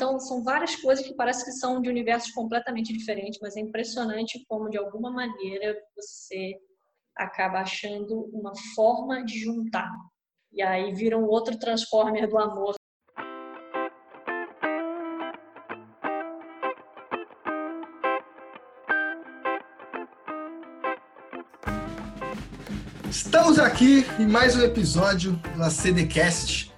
Então, são várias coisas que parece que são de universos completamente diferentes, mas é impressionante como, de alguma maneira, você acaba achando uma forma de juntar. E aí vira um outro Transformer do amor. Estamos aqui em mais um episódio da CDcast,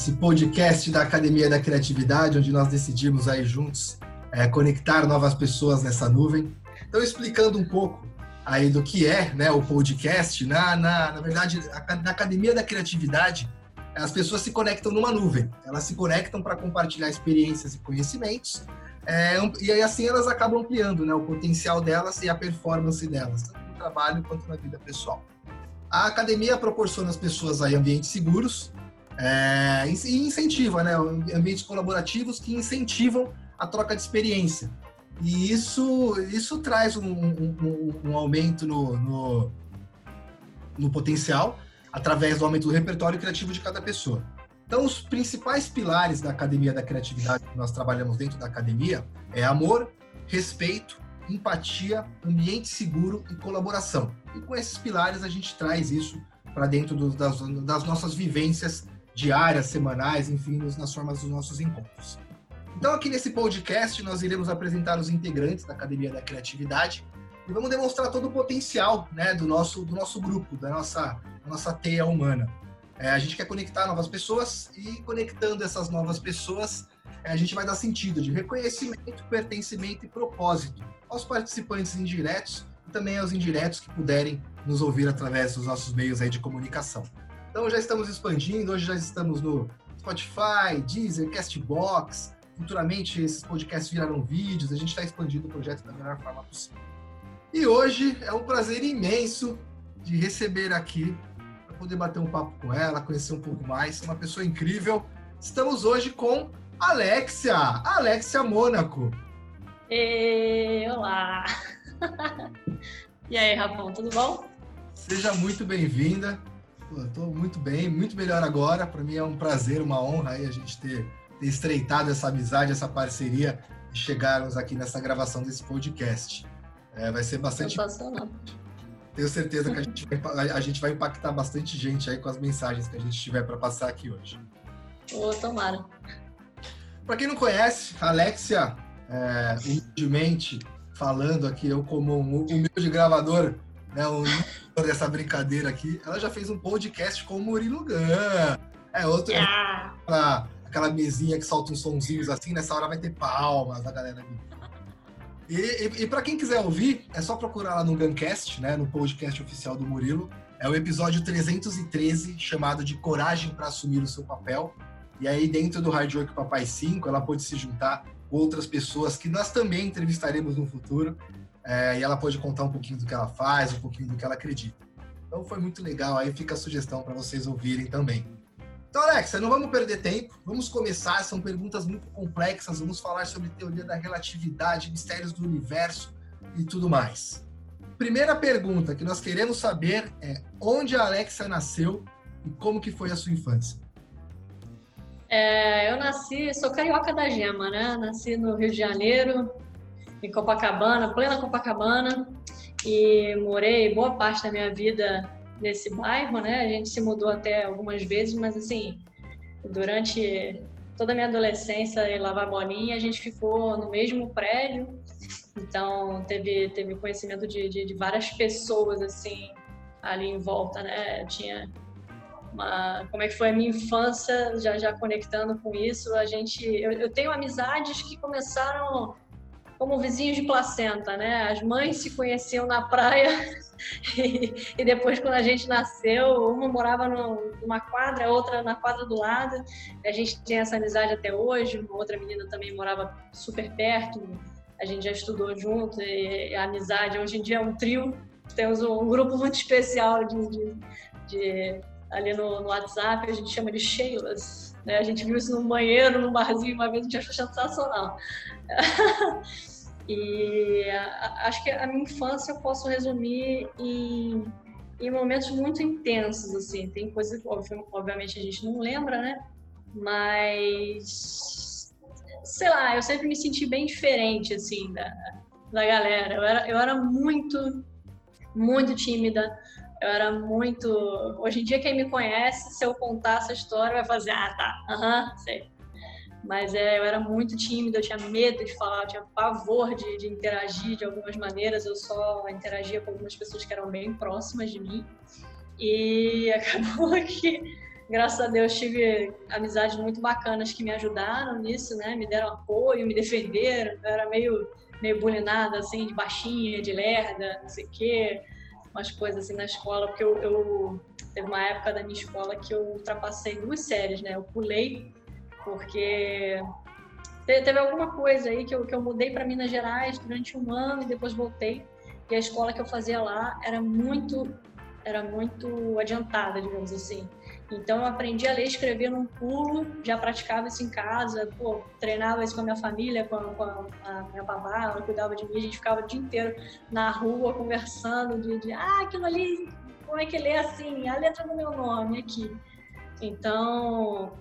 esse podcast da Academia da Criatividade, onde nós decidimos aí juntos é, conectar novas pessoas nessa nuvem. Então, explicando um pouco aí do que é né, o podcast, na, na, na verdade, na Academia da Criatividade, as pessoas se conectam numa nuvem. Elas se conectam para compartilhar experiências e conhecimentos, é, e aí assim elas acabam ampliando né, o potencial delas e a performance delas, tanto no trabalho quanto na vida pessoal. A academia proporciona às pessoas aí ambientes seguros, é, e incentiva, né? Ambientes colaborativos que incentivam a troca de experiência. E isso, isso traz um, um, um aumento no, no, no, potencial através do aumento do repertório criativo de cada pessoa. Então, os principais pilares da Academia da Criatividade que nós trabalhamos dentro da academia é amor, respeito, empatia, ambiente seguro e colaboração. E com esses pilares a gente traz isso para dentro do, das, das nossas vivências diárias, semanais, enfim, nas formas dos nossos encontros. Então, aqui nesse podcast, nós iremos apresentar os integrantes da Academia da Criatividade e vamos demonstrar todo o potencial né, do, nosso, do nosso grupo, da nossa, da nossa teia humana. É, a gente quer conectar novas pessoas e, conectando essas novas pessoas, é, a gente vai dar sentido de reconhecimento, pertencimento e propósito aos participantes indiretos e também aos indiretos que puderem nos ouvir através dos nossos meios aí de comunicação. Então já estamos expandindo, hoje já estamos no Spotify, Deezer, Castbox. Futuramente esses podcasts virarão vídeos, a gente está expandindo o projeto da melhor forma possível. E hoje é um prazer imenso de receber aqui, para poder bater um papo com ela, conhecer um pouco mais, uma pessoa incrível. Estamos hoje com Alexia, Alexia Mônaco. E, olá! e aí, Rafão, tudo bom? Seja muito bem-vinda. Estou muito bem, muito melhor agora. Para mim é um prazer, uma honra aí a gente ter, ter estreitado essa amizade, essa parceria e chegarmos aqui nessa gravação desse podcast. É, vai ser bastante. Tenho certeza que a gente, vai, a gente vai impactar bastante gente aí com as mensagens que a gente tiver para passar aqui hoje. Ô, tomara. Para quem não conhece, a Alexia, é, humildemente falando aqui, eu como um humilde gravador, né, um dessa brincadeira aqui, ela já fez um podcast com o Murilo Gun. É outro. Ah. Aquela, aquela mesinha que solta uns sonzinhos assim, nessa hora vai ter palmas da galera ali. E, e, e para quem quiser ouvir, é só procurar lá no Guncast, né, no podcast oficial do Murilo. É o episódio 313, chamado de Coragem para Assumir o Seu Papel. E aí, dentro do Hard Work Papai 5, ela pode se juntar com outras pessoas que nós também entrevistaremos no futuro é, e ela pode contar um pouquinho do que ela faz, um pouquinho do que ela acredita. Então foi muito legal, aí fica a sugestão para vocês ouvirem também. Então, Alexa, não vamos perder tempo, vamos começar. São perguntas muito complexas, vamos falar sobre teoria da relatividade, mistérios do universo e tudo mais. Primeira pergunta que nós queremos saber é onde a Alexa nasceu e como que foi a sua infância? É, eu nasci, sou carioca da gema, né? Nasci no Rio de Janeiro, em Copacabana, plena Copacabana, e morei boa parte da minha vida nesse bairro, né? A gente se mudou até algumas vezes, mas assim, durante toda a minha adolescência e lavar bolinha, a gente ficou no mesmo prédio, então teve teve conhecimento de, de, de várias pessoas assim ali em volta, né? Tinha uma, como é que foi a minha infância, já já conectando com isso, a gente eu, eu tenho amizades que começaram como vizinhos de placenta, né? As mães se conheciam na praia e, e depois, quando a gente nasceu, uma morava numa quadra, a outra na quadra do lado. A gente tem essa amizade até hoje. Uma outra menina também morava super perto. A gente já estudou junto e a amizade hoje em dia é um trio. Temos um grupo muito especial de, de, de ali no, no, WhatsApp, a gente chama de Sheilas. Né? A gente viu isso no banheiro, num barzinho uma vez, a gente achou sensacional. E acho que a minha infância eu posso resumir em, em momentos muito intensos, assim. Tem coisas que, obviamente, a gente não lembra, né? Mas sei lá, eu sempre me senti bem diferente, assim, da, da galera. Eu era, eu era muito, muito tímida. Eu era muito. Hoje em dia, quem me conhece, se eu contar essa história, vai fazer, ah, tá, aham, uhum, sei. Mas é, eu era muito tímida, eu tinha medo de falar, eu tinha pavor de, de interagir de algumas maneiras. Eu só interagia com algumas pessoas que eram bem próximas de mim. E acabou que, graças a Deus, tive amizades muito bacanas que me ajudaram nisso, né? Me deram apoio, me defenderam. Eu era meio, meio bulinada, assim, de baixinha, de lerda, não sei o quê umas coisas assim na escola, porque eu, eu, teve uma época da minha escola que eu ultrapassei duas séries, né? Eu pulei porque teve alguma coisa aí que eu, que eu mudei para Minas Gerais durante um ano e depois voltei. E a escola que eu fazia lá era muito era muito adiantada, digamos assim. Então aprendi a ler e escrever num pulo, já praticava isso em casa, pô, treinava isso com a minha família, com a, com a minha babá, ela cuidava de mim, a gente ficava o dia inteiro na rua conversando de, de ah, aquilo ali, como é que lê assim? A letra do meu nome aqui. Então,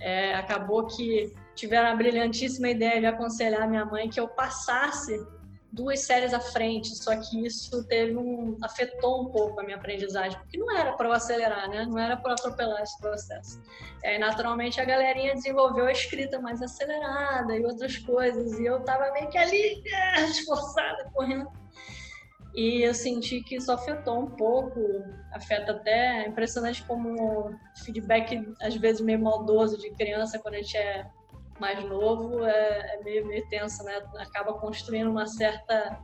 é, acabou que tiveram a brilhantíssima ideia de aconselhar minha mãe que eu passasse duas séries à frente, só que isso teve um afetou um pouco a minha aprendizagem, porque não era para eu acelerar, né? Não era para atropelar esse processo. E aí, naturalmente, a galerinha desenvolveu a escrita mais acelerada e outras coisas, e eu tava meio que ali, esforçada, correndo. E eu senti que isso afetou um pouco, afeta até, é impressionante como feedback, às vezes, meio maldoso de criança, quando a gente é mais novo é, é meio, meio tenso, né? Acaba construindo uma certa.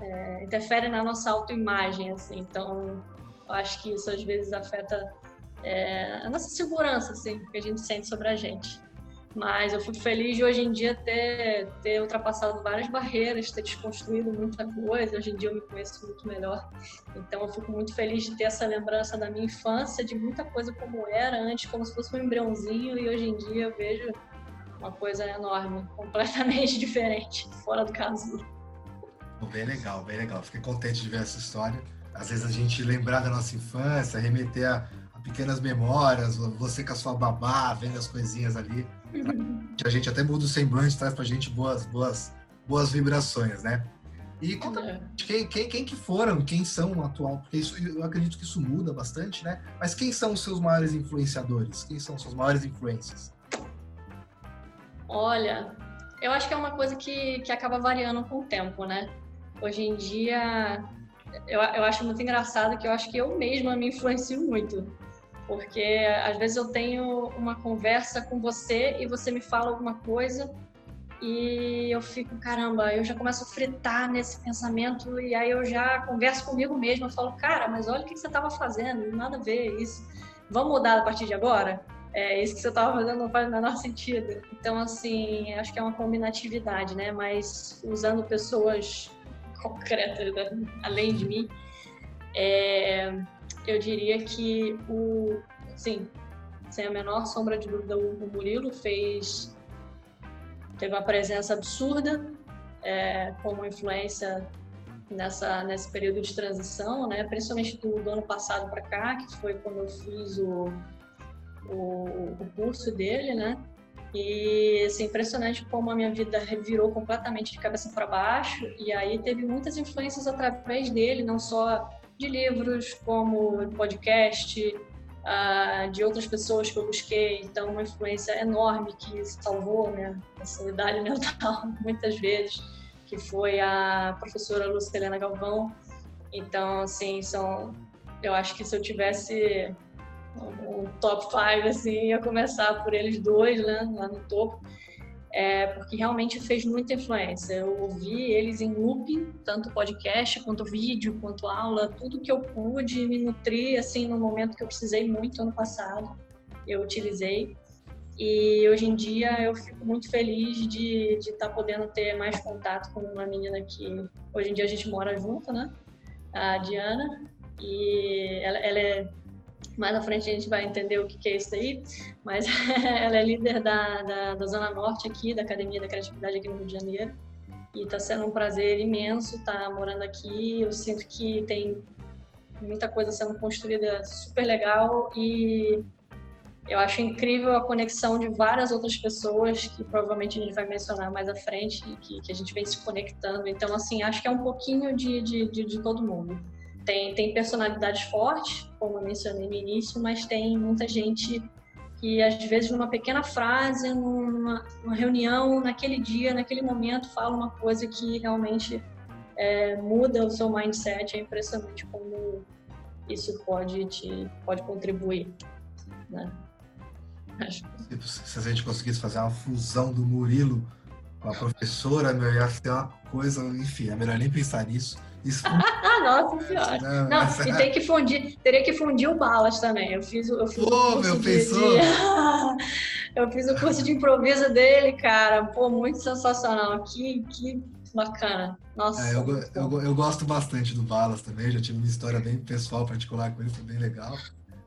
É, interfere na nossa autoimagem, assim. Então, eu acho que isso às vezes afeta é, a nossa segurança, assim, que a gente sente sobre a gente. Mas eu fico feliz de hoje em dia ter, ter ultrapassado várias barreiras, ter desconstruído muita coisa. Hoje em dia eu me conheço muito melhor. Então eu fico muito feliz de ter essa lembrança da minha infância, de muita coisa como era antes, como se fosse um embriãozinho. E hoje em dia eu vejo uma coisa enorme, completamente diferente, fora do caso. Bem legal, bem legal. Fiquei contente de ver essa história. Às vezes a gente lembrar da nossa infância, remeter a, pequenas memórias, você com a sua babá, vendo as coisinhas ali a gente até muda o semblante, traz pra gente boas, boas, boas vibrações, né? E conta é. quem, quem, quem que foram, quem são atual, porque isso, eu acredito que isso muda bastante, né? Mas quem são os seus maiores influenciadores? Quem são suas maiores influências? Olha, eu acho que é uma coisa que, que acaba variando com o tempo, né? Hoje em dia, eu, eu acho muito engraçado que eu acho que eu mesma me influencio muito porque às vezes eu tenho uma conversa com você e você me fala alguma coisa e eu fico, caramba, eu já começo a fritar nesse pensamento e aí eu já converso comigo mesmo, eu falo, cara, mas olha o que você estava fazendo, nada a ver isso. Vamos mudar a partir de agora? É, isso que você estava fazendo não faz o menor sentido. Então, assim, acho que é uma combinatividade, né? Mas usando pessoas concretas, né? além de mim, é, eu diria que o, sim, sem a menor sombra de dúvida, o Murilo fez teve uma presença absurda é, como influência nessa nesse período de transição, né? Principalmente do, do ano passado para cá, que foi quando eu fiz o, o, o curso dele, né? E assim, impressionante como a minha vida revirou completamente de cabeça para baixo. E aí teve muitas influências através dele, não só de livros, como podcast, uh, de outras pessoas que eu busquei. Então, uma influência enorme que salvou né, a sanidade mental muitas vezes, que foi a professora Lucilena Galvão. Então, assim, são, eu acho que se eu tivesse um top 5, assim, ia começar por eles dois, né, lá no topo é, porque realmente fez muita influência. Eu ouvi eles em looping, tanto podcast quanto vídeo, quanto aula, tudo que eu pude me nutrir assim no momento que eu precisei muito ano passado, eu utilizei. E hoje em dia eu fico muito feliz de estar tá podendo ter mais contato com uma menina que hoje em dia a gente mora junto, né? A Diana. E ela, ela é mais à frente a gente vai entender o que, que é isso aí, mas ela é líder da, da, da, Zona Norte aqui, da Academia da Criatividade aqui no Rio de Janeiro. E está sendo um prazer imenso estar tá morando aqui. Eu sinto que tem muita coisa sendo construída super legal e eu acho incrível a conexão de várias outras pessoas que provavelmente a gente vai mencionar mais à frente que, que a gente vem se conectando. Então, assim, acho que é um pouquinho de, de, de, de todo mundo. Tem, tem personalidades fortes, como eu mencionei no início, mas tem muita gente que às vezes numa pequena frase, numa, numa reunião, naquele dia, naquele momento, fala uma coisa que realmente é, muda o seu mindset. É impressionante como isso pode te pode contribuir, né? Acho. Se a gente conseguisse fazer uma fusão do Murilo com a professora, meu, ia ser uma coisa, enfim, é melhor nem pensar nisso. Isso Nossa senhora. Não, não mas... e tem que fundir, teria que fundir o Balas também. Eu fiz, eu fiz Pô, o meu, pensou? De... eu fiz o curso de improviso dele, cara. Pô, muito sensacional. Que, que bacana. Nossa. É, eu, eu, eu, gosto bastante do Balas também. Já tive uma história bem pessoal, particular com ele, foi bem legal.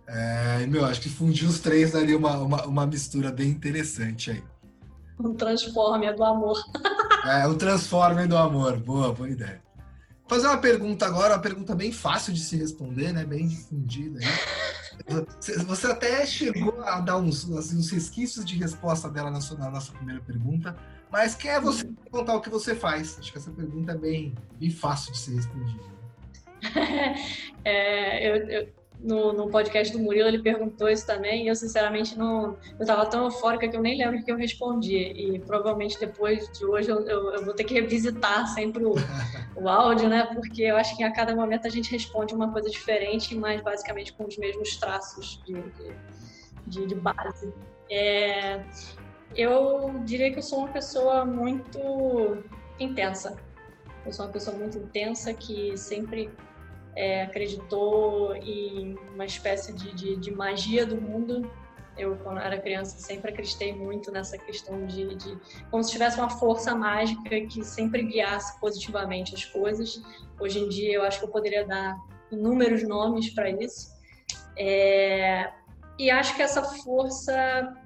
É, meu, acho que fundir os três daria uma, uma, uma mistura bem interessante aí. Um Transformer do amor. É, um Transformer do amor. Boa, boa ideia. Fazer uma pergunta agora, uma pergunta bem fácil de se responder, né? Bem difundida aí. Você até chegou a dar uns, assim, uns resquícios de resposta dela na, sua, na nossa primeira pergunta, mas quem é você contar o que você faz? Acho que essa pergunta é bem, bem fácil de ser respondida. É, eu, eu, no, no podcast do Murilo, ele perguntou isso também, e eu sinceramente não. Eu estava tão eufórica que eu nem lembro o que eu respondi. E provavelmente depois de hoje eu, eu, eu vou ter que revisitar sempre o, o áudio, né? Porque eu acho que a cada momento a gente responde uma coisa diferente, mas basicamente com os mesmos traços de, de, de base. É, eu diria que eu sou uma pessoa muito intensa. Eu sou uma pessoa muito intensa que sempre é, acreditou em uma espécie de, de, de, magia do mundo. Eu, quando era criança, sempre acreditei muito nessa questão de, de, como se tivesse uma força mágica que sempre guiasse positivamente as coisas. Hoje em dia, eu acho que eu poderia dar inúmeros nomes para isso. É, e acho que essa força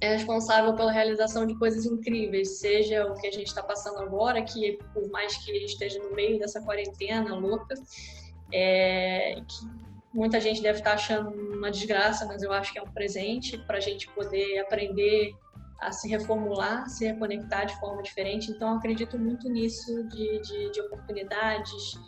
é responsável pela realização de coisas incríveis, seja o que a gente está passando agora, que por mais que esteja no meio dessa quarentena louca, é, que muita gente deve estar achando uma desgraça, mas eu acho que é um presente para a gente poder aprender a se reformular, se reconectar de forma diferente. Então, acredito muito nisso de, de, de oportunidades,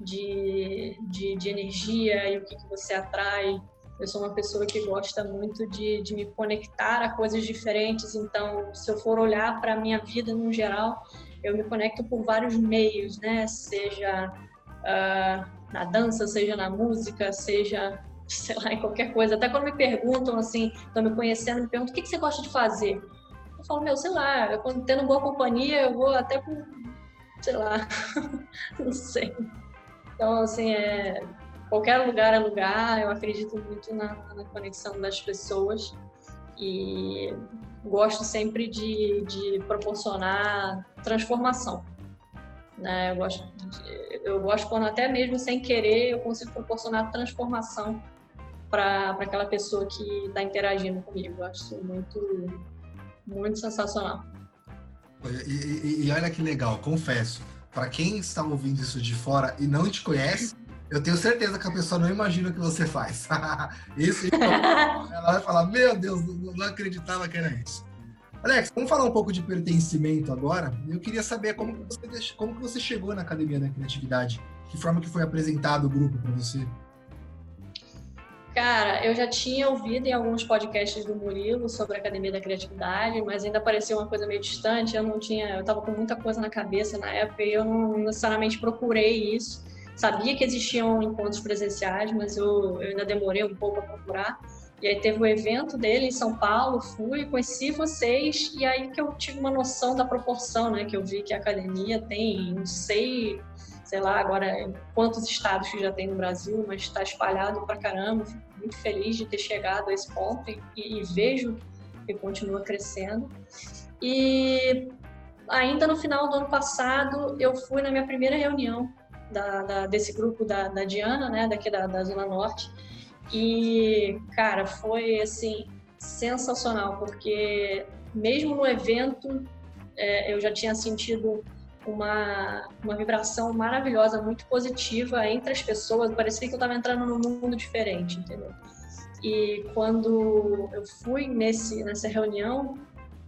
de, de, de, energia e o que, que você atrai. Eu sou uma pessoa que gosta muito de, de me conectar a coisas diferentes. Então, se eu for olhar para a minha vida no geral, eu me conecto por vários meios, né? Seja uh, na dança, seja na música, seja, sei lá, em qualquer coisa. Até quando me perguntam, assim, estão me conhecendo, me perguntam o que, que você gosta de fazer. Eu falo, meu, sei lá, eu, quando tendo boa companhia, eu vou até com, sei lá, não sei. Então, assim, é, qualquer lugar é lugar, eu acredito muito na, na conexão das pessoas e gosto sempre de, de proporcionar transformação. Né? Eu, gosto de, eu gosto quando até mesmo sem querer eu consigo proporcionar transformação para aquela pessoa que está interagindo comigo. Eu acho isso muito, muito sensacional. E, e, e olha que legal, confesso, para quem está ouvindo isso de fora e não te conhece, eu tenho certeza que a pessoa não imagina o que você faz. isso, ela vai falar, meu Deus, não acreditava que era isso. Alex, vamos falar um pouco de pertencimento agora. Eu queria saber como que você, como que você chegou na Academia da Criatividade. Que forma que foi apresentado o grupo para você? Cara, eu já tinha ouvido em alguns podcasts do Murilo sobre a Academia da Criatividade, mas ainda parecia uma coisa meio distante. Eu não tinha, eu estava com muita coisa na cabeça na época e eu não necessariamente procurei isso. Sabia que existiam encontros presenciais, mas eu, eu ainda demorei um pouco a procurar. E aí teve o evento dele em São Paulo, fui, conheci vocês, e aí que eu tive uma noção da proporção, né? Que eu vi que a academia tem, não sei, sei lá, agora quantos estados que já tem no Brasil, mas está espalhado pra caramba. Fico muito feliz de ter chegado a esse ponto e, e vejo que continua crescendo. E ainda no final do ano passado, eu fui na minha primeira reunião da, da, desse grupo da, da Diana, né, daqui da, da Zona Norte, e, cara, foi assim sensacional, porque mesmo no evento é, eu já tinha sentido uma, uma vibração maravilhosa, muito positiva entre as pessoas. Parecia que eu estava entrando num mundo diferente, entendeu? E quando eu fui nesse, nessa reunião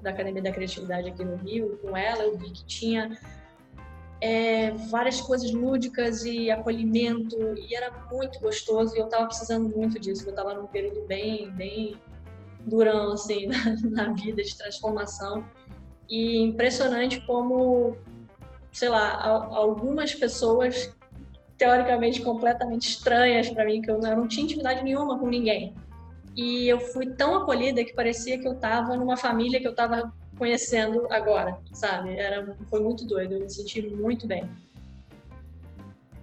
da Academia da Criatividade aqui no Rio, com ela, eu vi que tinha é, várias coisas lúdicas e acolhimento, e era muito gostoso, e eu estava precisando muito disso, eu estava num período bem, bem durão, assim, na, na vida de transformação. E impressionante como, sei lá, algumas pessoas teoricamente completamente estranhas para mim, que eu não tinha intimidade nenhuma com ninguém. E eu fui tão acolhida que parecia que eu estava numa família que eu estava conhecendo agora, sabe? Era, foi muito doido, eu me senti muito bem.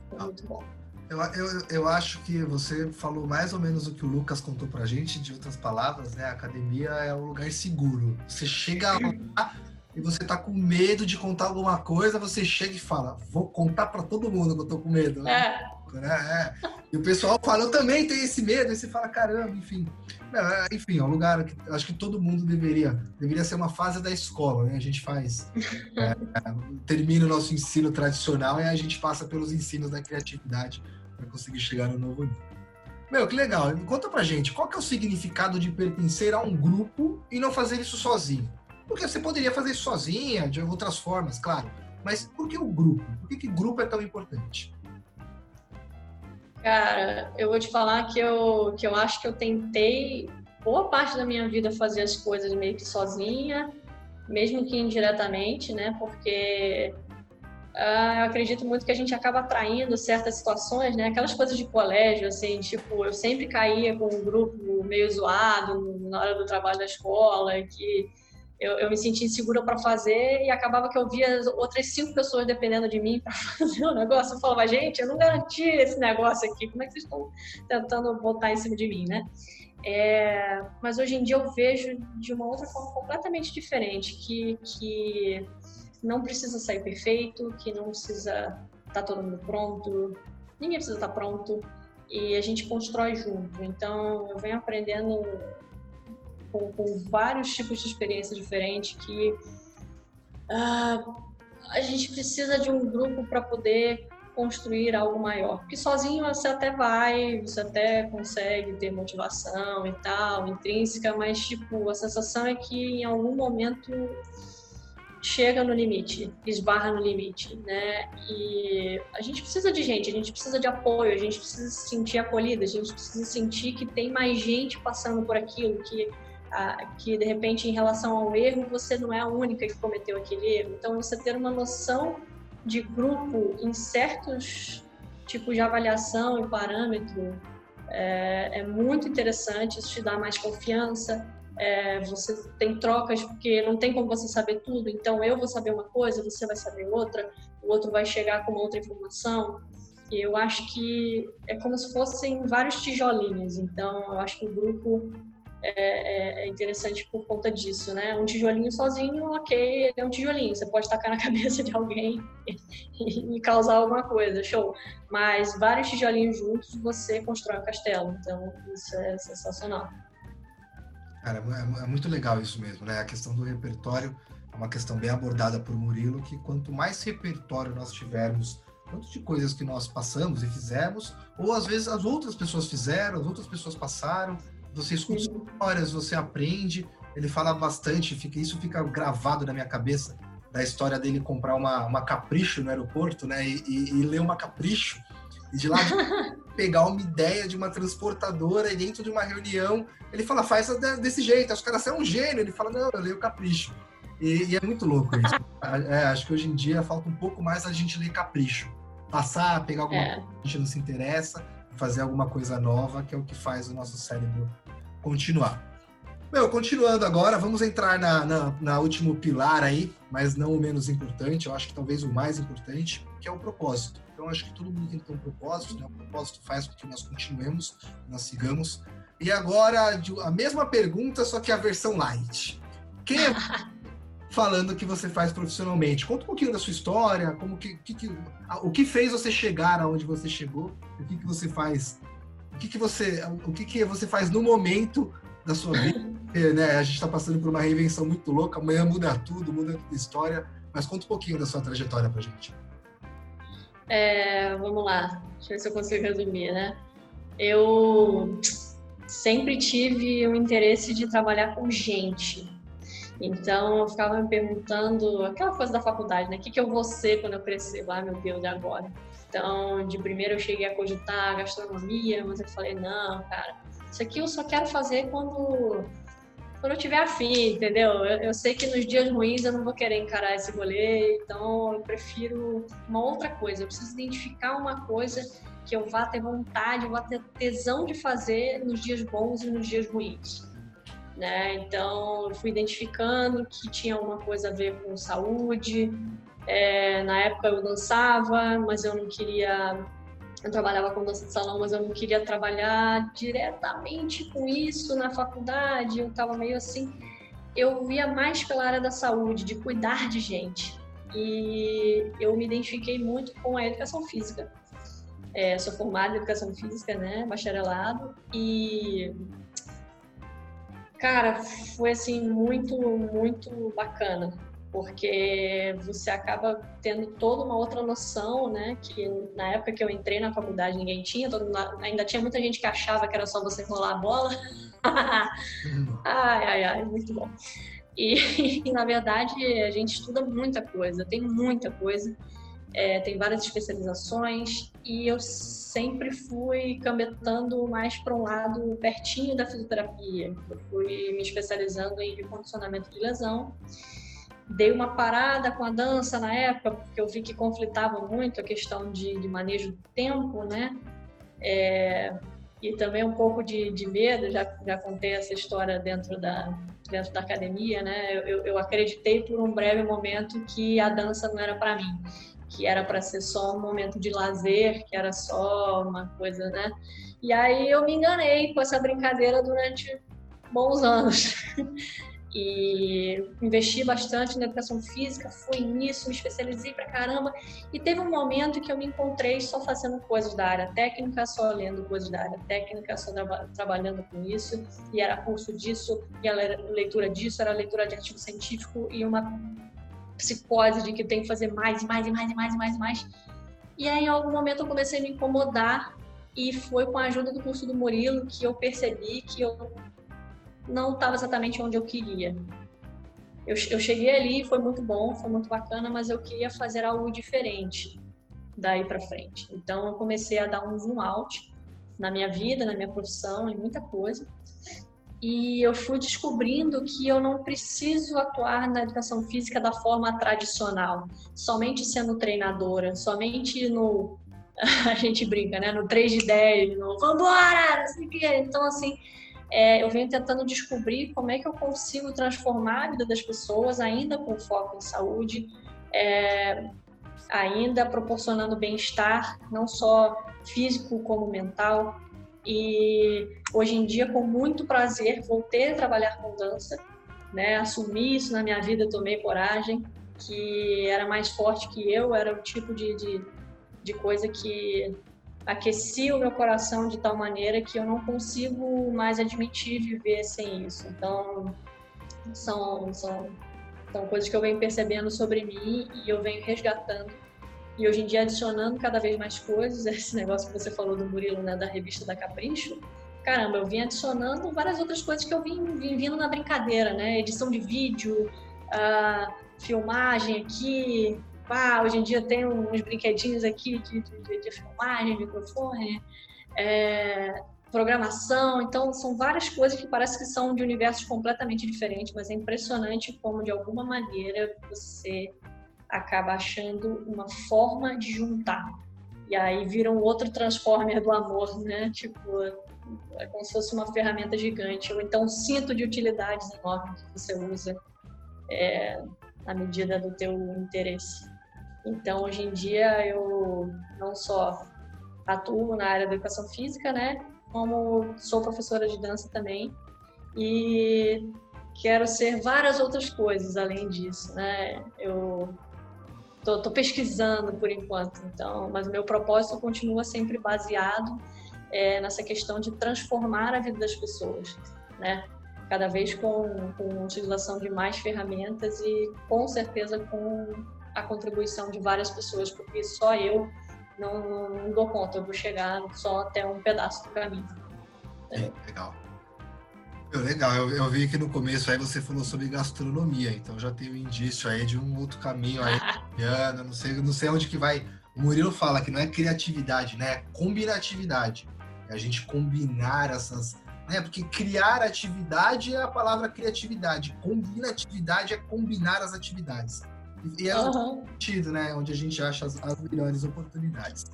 Foi muito bom. Eu, eu, eu acho que você falou mais ou menos o que o Lucas contou pra gente, de outras palavras, né? A academia é um lugar seguro. Você chega lá e você tá com medo de contar alguma coisa, você chega e fala, vou contar para todo mundo que eu tô com medo. Né? É. Né? É. E o pessoal fala, eu também tenho esse medo, e você fala, caramba, enfim. É, enfim, é um lugar que acho que todo mundo deveria, deveria ser uma fase da escola, né? A gente faz, é, termina o nosso ensino tradicional e a gente passa pelos ensinos da criatividade para conseguir chegar no novo nível. Meu, que legal. Conta pra gente, qual que é o significado de pertencer a um grupo e não fazer isso sozinho? Porque você poderia fazer isso sozinha, de outras formas, claro. Mas por que o grupo? Por que, que grupo é tão importante? Cara, eu vou te falar que eu, que eu acho que eu tentei boa parte da minha vida fazer as coisas meio que sozinha, mesmo que indiretamente, né? Porque Uh, eu acredito muito que a gente acaba atraindo certas situações, né? Aquelas coisas de colégio, assim, tipo, eu sempre caía com um grupo meio zoado na hora do trabalho da escola, que eu, eu me sentia insegura para fazer e acabava que eu via outras cinco pessoas dependendo de mim para fazer o negócio. Eu falava, gente, eu não garanti esse negócio aqui, como é que vocês estão tentando botar em cima de mim, né? É, mas hoje em dia eu vejo de uma outra forma completamente diferente, que, que não precisa sair perfeito, que não precisa estar tá todo mundo pronto, ninguém precisa estar tá pronto e a gente constrói junto. Então eu venho aprendendo com, com vários tipos de experiências diferentes que uh, a gente precisa de um grupo para poder construir algo maior. Porque sozinho você até vai, você até consegue ter motivação e tal, intrínseca, mas tipo, a sensação é que em algum momento chega no limite, esbarra no limite, né? E a gente precisa de gente, a gente precisa de apoio, a gente precisa se sentir acolhida, a gente precisa sentir que tem mais gente passando por aquilo, que que de repente em relação ao erro você não é a única que cometeu aquele erro. Então você ter uma noção de grupo em certos tipos de avaliação e parâmetro é, é muito interessante, isso te dá mais confiança. É, você tem trocas porque não tem como você saber tudo, então eu vou saber uma coisa, você vai saber outra, o outro vai chegar com outra informação. Eu acho que é como se fossem vários tijolinhos, então eu acho que o grupo é, é, é, interessante por conta disso, né? Um tijolinho sozinho, ok, é um tijolinho. Você pode tacar na cabeça de alguém e, causar alguma coisa, show. Mas vários tijolinhos juntos, você constrói um castelo. Então, isso é sensacional. Cara, é, é muito legal isso mesmo, né? A questão do repertório é uma questão bem abordada por Murilo, que quanto mais repertório nós tivermos tanto de coisas que nós passamos e fizemos, ou às vezes as outras pessoas fizeram, as outras pessoas passaram, você escuta histórias, você aprende. Ele fala bastante, fica, isso fica gravado na minha cabeça, da história dele comprar uma, uma capricho no aeroporto, né? E, e, e ler uma capricho. E de lá de pegar uma ideia de uma transportadora e dentro de uma reunião, ele fala, faz desse jeito. Os caras são um gênio. Ele fala, não, eu leio capricho. E, e, é muito louco isso. É, acho que hoje em dia falta um pouco mais a gente ler capricho. Passar, pegar alguma é. coisa que a gente não se interessa, fazer alguma coisa nova, que é o que faz o nosso cérebro continuar. Meu, continuando agora, vamos entrar na, na, na, último pilar aí, mas não o menos importante, eu acho que talvez o mais importante, que é o propósito. Então, acho que todo mundo tem que ter um propósito, né? O propósito faz com que nós continuemos, nós sigamos. E agora, a mesma pergunta, só que a versão light. Quem é falando que você faz profissionalmente? Conta um pouquinho da sua história, como que, que, que o que fez você chegar aonde você chegou, o que, que você faz o que, que você o que, que você faz no momento da sua vida? Porque, né, a gente está passando por uma reinvenção muito louca amanhã muda tudo muda toda a história mas conta um pouquinho da sua trajetória para gente. É, vamos lá deixa eu ver se eu consigo resumir né? Eu sempre tive o interesse de trabalhar com gente. Então eu ficava me perguntando aquela coisa da faculdade, né? O que, que eu vou ser quando eu crescer? Ah, meu Deus, e agora? Então, de primeiro eu cheguei a cogitar gastronomia, mas eu falei, não, cara, isso aqui eu só quero fazer quando, quando eu tiver afim, entendeu? Eu, eu sei que nos dias ruins eu não vou querer encarar esse rolê, então eu prefiro uma outra coisa. Eu preciso identificar uma coisa que eu vá ter vontade, eu vá ter tesão de fazer nos dias bons e nos dias ruins. Né? Então, fui identificando que tinha alguma coisa a ver com saúde. É, na época eu dançava, mas eu não queria. Eu trabalhava com dança de salão, mas eu não queria trabalhar diretamente com isso na faculdade. Eu estava meio assim. Eu via mais pela área da saúde, de cuidar de gente. E eu me identifiquei muito com a educação física. É, sou formada em educação física, né, bacharelado, e Cara, foi assim muito, muito bacana, porque você acaba tendo toda uma outra noção, né? Que na época que eu entrei na faculdade ninguém tinha, todo, ainda tinha muita gente que achava que era só você rolar a bola. ai, ai, ai, muito bom. E, e, na verdade a gente estuda muita coisa, tem muita coisa é, tem várias especializações e eu sempre fui cambetando mais para um lado pertinho da fisioterapia. Eu fui me especializando em recondicionamento de lesão. Dei uma parada com a dança na época, porque eu vi que conflitava muito a questão de, de manejo do tempo, né? É, e também um pouco de, de, medo, já, já contei essa história dentro da, dentro da academia, né? Eu, eu acreditei por um breve momento que a dança não era para mim que era para ser só um momento de lazer, que era só uma coisa, né? E aí eu me enganei com essa brincadeira durante bons anos. e investi bastante na educação física, fui nisso, me especializei pra caramba. E teve um momento que eu me encontrei só fazendo coisas da área técnica, só lendo coisas da área técnica, só tra trabalhando com isso. E era curso disso, e era leitura disso, era leitura de artigo científico e uma psicose de que tenho que fazer mais, mais, e mais, e mais, e mais, e mais. E aí, em algum momento, eu comecei a me incomodar e foi com a ajuda do curso do Murilo que eu percebi que eu não estava exatamente onde eu queria. Eu, eu cheguei ali, foi muito bom, foi muito bacana, mas eu queria fazer algo diferente daí para frente. Então, eu comecei a dar um zoom out na minha vida, na minha profissão, em muita coisa e eu fui descobrindo que eu não preciso atuar na educação física da forma tradicional, somente sendo treinadora, somente no a gente brinca, né, no 3 de 10, no vambora, não sei o quê. Então assim, é, eu venho tentando descobrir como é que eu consigo transformar a vida das pessoas ainda com foco em saúde, é, ainda proporcionando bem-estar, não só físico como mental, e hoje em dia, com muito prazer, voltei a trabalhar com dança, né? Assumi isso na minha vida, tomei coragem, que era mais forte que eu, era o tipo de, de, de coisa que aquecia o meu coração de tal maneira que eu não consigo mais admitir viver sem isso. Então, são, são, são coisas que eu venho percebendo sobre mim e eu venho resgatando e hoje em dia adicionando cada vez mais coisas, esse negócio que você falou do Murilo, né, da revista da Capricho, caramba, eu vim adicionando várias outras coisas que eu vim, vim vindo na brincadeira, né, edição de vídeo, uh, filmagem aqui, ah, hoje em dia tem uns brinquedinhos aqui de, de, de filmagem, microfone, é, programação, então são várias coisas que parece que são de universos completamente diferentes, mas é impressionante como de alguma maneira você acaba achando uma forma de juntar. E aí vira um outro transformer do amor, né? Tipo, é como se fosse uma ferramenta gigante. Ou então um cinto de utilidades enorme que você usa é, à medida do teu interesse. Então, hoje em dia, eu não só atuo na área da educação física, né? Como sou professora de dança também. E quero ser várias outras coisas além disso, né? Eu tô, tô, pesquisando por enquanto, então, mas meu propósito continua sempre baseado é, nessa questão de transformar a vida das pessoas, né? Cada vez com, com utilização de mais ferramentas e com certeza com a contribuição de várias pessoas, porque só eu não, não, não dou conta, eu vou chegar só até um pedaço do caminho. É, legal. Legal, eu, eu, vi que no começo aí você falou sobre gastronomia, então já tem um indício aí de um outro caminho aí, não sei, não sei onde que vai. O Murilo fala que não é criatividade, né? É combinatividade. É a gente combinar essas, né? Porque criar atividade é a palavra criatividade, combinatividade é combinar as atividades. E é uhum. o sentido, né? Onde a gente acha as, as melhores oportunidades.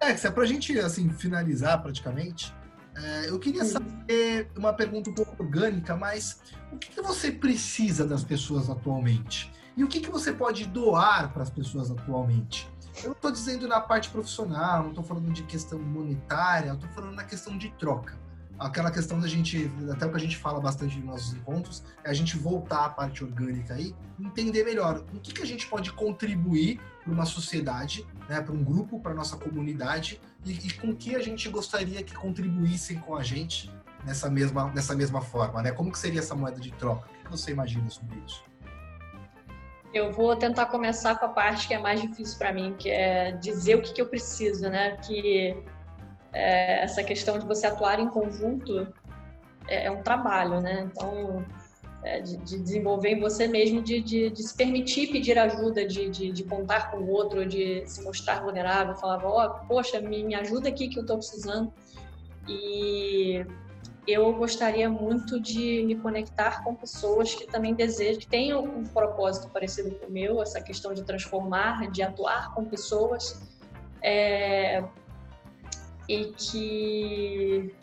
Alex, é para a gente assim finalizar praticamente. É, eu queria saber uma pergunta um pouco orgânica, mas o que, que você precisa das pessoas atualmente? E o que, que você pode doar para as pessoas atualmente? Eu não estou dizendo na parte profissional, não estou falando de questão monetária, estou falando na questão de troca aquela questão da gente, até o que a gente fala bastante nos nossos encontros, é a gente voltar à parte orgânica aí, entender melhor o que, que a gente pode contribuir para uma sociedade, né, para um grupo, para nossa comunidade e, e com que a gente gostaria que contribuíssem com a gente nessa mesma, nessa mesma forma, né? Como que seria essa moeda de troca? O que você imagina sobre isso? Eu vou tentar começar com a parte que é mais difícil para mim, que é dizer o que, que eu preciso, né? Que é, essa questão de você atuar em conjunto é, é um trabalho, né? Então, é, de, de, desenvolver em você mesmo, de, de, de se permitir pedir ajuda, de, contar com o outro, de se mostrar vulnerável, falar, ó, oh, poxa, me, me ajuda aqui que eu estou precisando. E eu gostaria muito de me conectar com pessoas que também desejam, que tenham um propósito parecido com o meu, essa questão de transformar, de atuar com pessoas. É, e que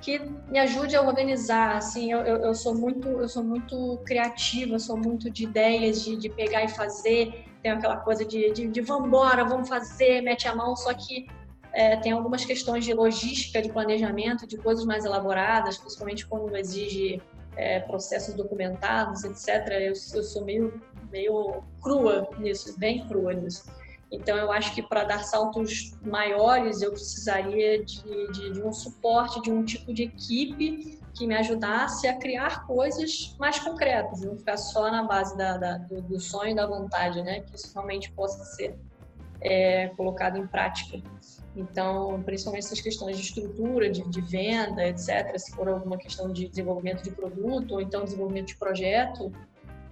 que me ajude a organizar, assim, eu, eu, eu, sou muito eu sou muito criativa, sou muito de ideias, de, de pegar e fazer, tem aquela coisa de, de, de vamos embora, vamos fazer, mete a mão, só que é, tem algumas questões de logística, de planejamento, de coisas mais elaboradas, principalmente quando exige é, processos documentados, etc. Eu, eu sou meio, meio crua nisso, bem crua nisso. Então, eu acho que para dar saltos maiores, eu precisaria de, de, de, um suporte, de um tipo de equipe que me ajudasse a criar coisas mais concretas, não ficar só na base da, da, do, do, sonho e da vontade, né? Que isso realmente possa ser é, colocado em prática. Então, principalmente essas questões de estrutura, de, de, venda, etc., se for alguma questão de desenvolvimento de produto ou então desenvolvimento de projeto,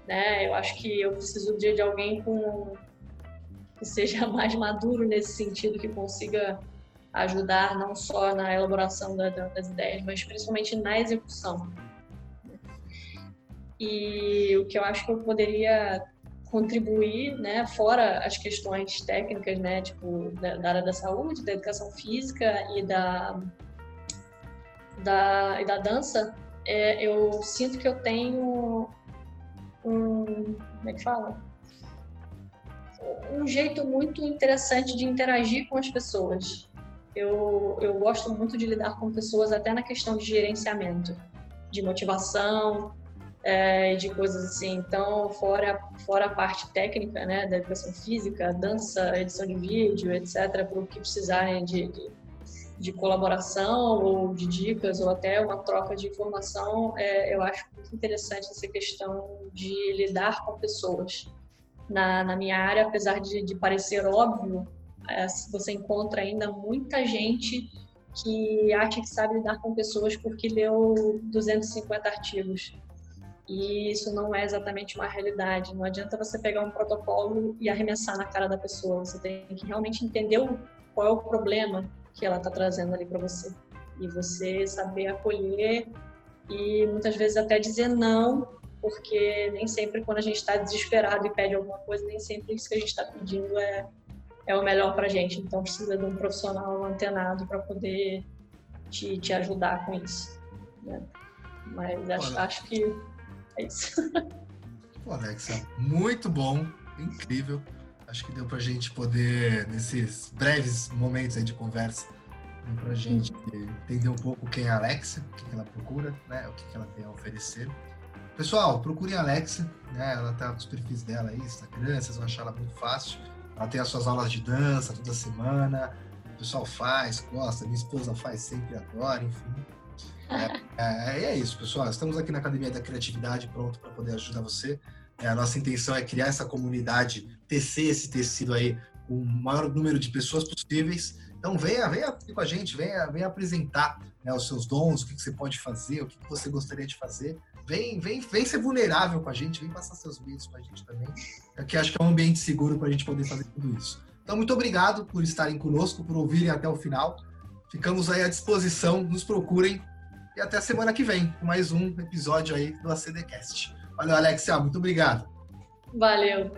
né? Eu acho que eu preciso de, de alguém com que seja mais maduro nesse sentido, que consiga ajudar não só na elaboração da, das ideias, mas principalmente na execução. E o que eu acho que eu poderia contribuir, né, fora as questões técnicas, né, tipo da, da área da saúde, da educação física e da da, e da dança, é, eu sinto que eu tenho um, como é que fala? Um jeito muito interessante de interagir com as pessoas. Eu, eu gosto muito de lidar com pessoas até na questão de gerenciamento, de motivação, é, de coisas assim. Então, fora, fora a parte técnica, né, da educação física, dança, edição de vídeo, etc., para o que precisarem de, de, de, colaboração ou de dicas ou até uma troca de informação, é, eu acho muito interessante essa questão de lidar com pessoas na, na minha área, apesar de, de parecer óbvio, é, você encontra ainda muita gente que acha que sabe lidar com pessoas porque leu 250 artigos. E isso não é exatamente uma realidade. Não adianta você pegar um protocolo e arremessar na cara da pessoa. Você tem que realmente entender qual é o problema que ela está trazendo ali para você. E você saber acolher e muitas vezes até dizer não porque nem sempre quando a gente está desesperado e pede alguma coisa, nem sempre isso que a gente está pedindo é, é o melhor para a gente. Então precisa de um profissional antenado para poder te, te ajudar com isso. Né? Mas acho, acho que é isso. Pô, Alexa, muito bom, incrível. Acho que deu para a gente poder, nesses breves momentos aí de conversa, para a gente entender um pouco quem é a Alexa, o que ela procura, né, o que ela tem a oferecer. Pessoal, procurem a Alexa, né? Ela tá com os perfis dela aí, Instagram, vocês vão achar ela muito fácil. Ela tem as suas aulas de dança toda semana. O pessoal faz, gosta, minha esposa faz sempre, adora, enfim. É, é, é isso, pessoal. Estamos aqui na Academia da Criatividade, pronto para poder ajudar você. É, a nossa intenção é criar essa comunidade, tecer esse tecido aí com o maior número de pessoas possíveis Então venha, venha com a gente, venha, venha apresentar né, os seus dons, o que, que você pode fazer, o que, que você gostaria de fazer. Vem, vem, vem ser vulnerável com a gente, vem passar seus medos com a gente também. Aqui acho que é um ambiente seguro para a gente poder fazer tudo isso. Então, muito obrigado por estarem conosco, por ouvirem até o final. Ficamos aí à disposição, nos procurem e até a semana que vem com mais um episódio aí do ACDcast. Valeu, Alexia, muito obrigado. Valeu.